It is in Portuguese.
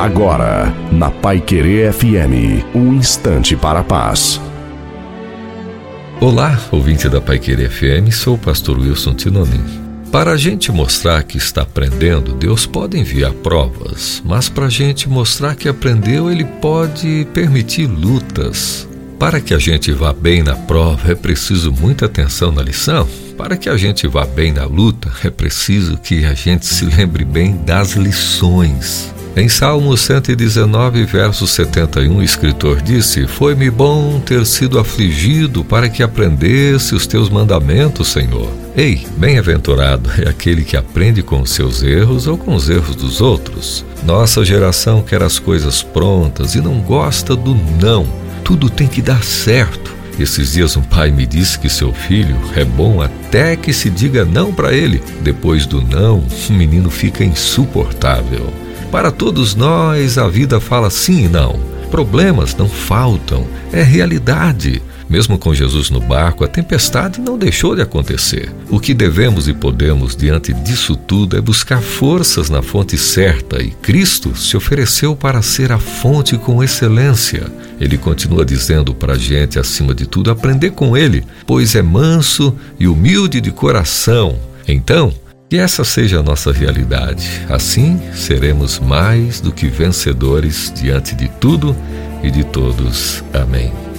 Agora, na Pai Querer FM, um instante para a paz. Olá, ouvinte da Pai Querer FM, sou o pastor Wilson Tinonim. Para a gente mostrar que está aprendendo, Deus pode enviar provas, mas para a gente mostrar que aprendeu, Ele pode permitir lutas. Para que a gente vá bem na prova, é preciso muita atenção na lição. Para que a gente vá bem na luta, é preciso que a gente se lembre bem das lições. Em Salmo 119, verso 71, o escritor disse: Foi-me bom ter sido afligido para que aprendesse os teus mandamentos, Senhor. Ei, bem-aventurado é aquele que aprende com os seus erros ou com os erros dos outros. Nossa geração quer as coisas prontas e não gosta do não. Tudo tem que dar certo. Esses dias um pai me disse que seu filho é bom até que se diga não para ele. Depois do não, o menino fica insuportável. Para todos nós, a vida fala sim e não. Problemas não faltam, é realidade. Mesmo com Jesus no barco, a tempestade não deixou de acontecer. O que devemos e podemos diante disso tudo é buscar forças na fonte certa, e Cristo se ofereceu para ser a fonte com excelência. Ele continua dizendo para a gente, acima de tudo, aprender com Ele, pois é manso e humilde de coração. Então, que essa seja a nossa realidade. Assim seremos mais do que vencedores diante de tudo e de todos. Amém.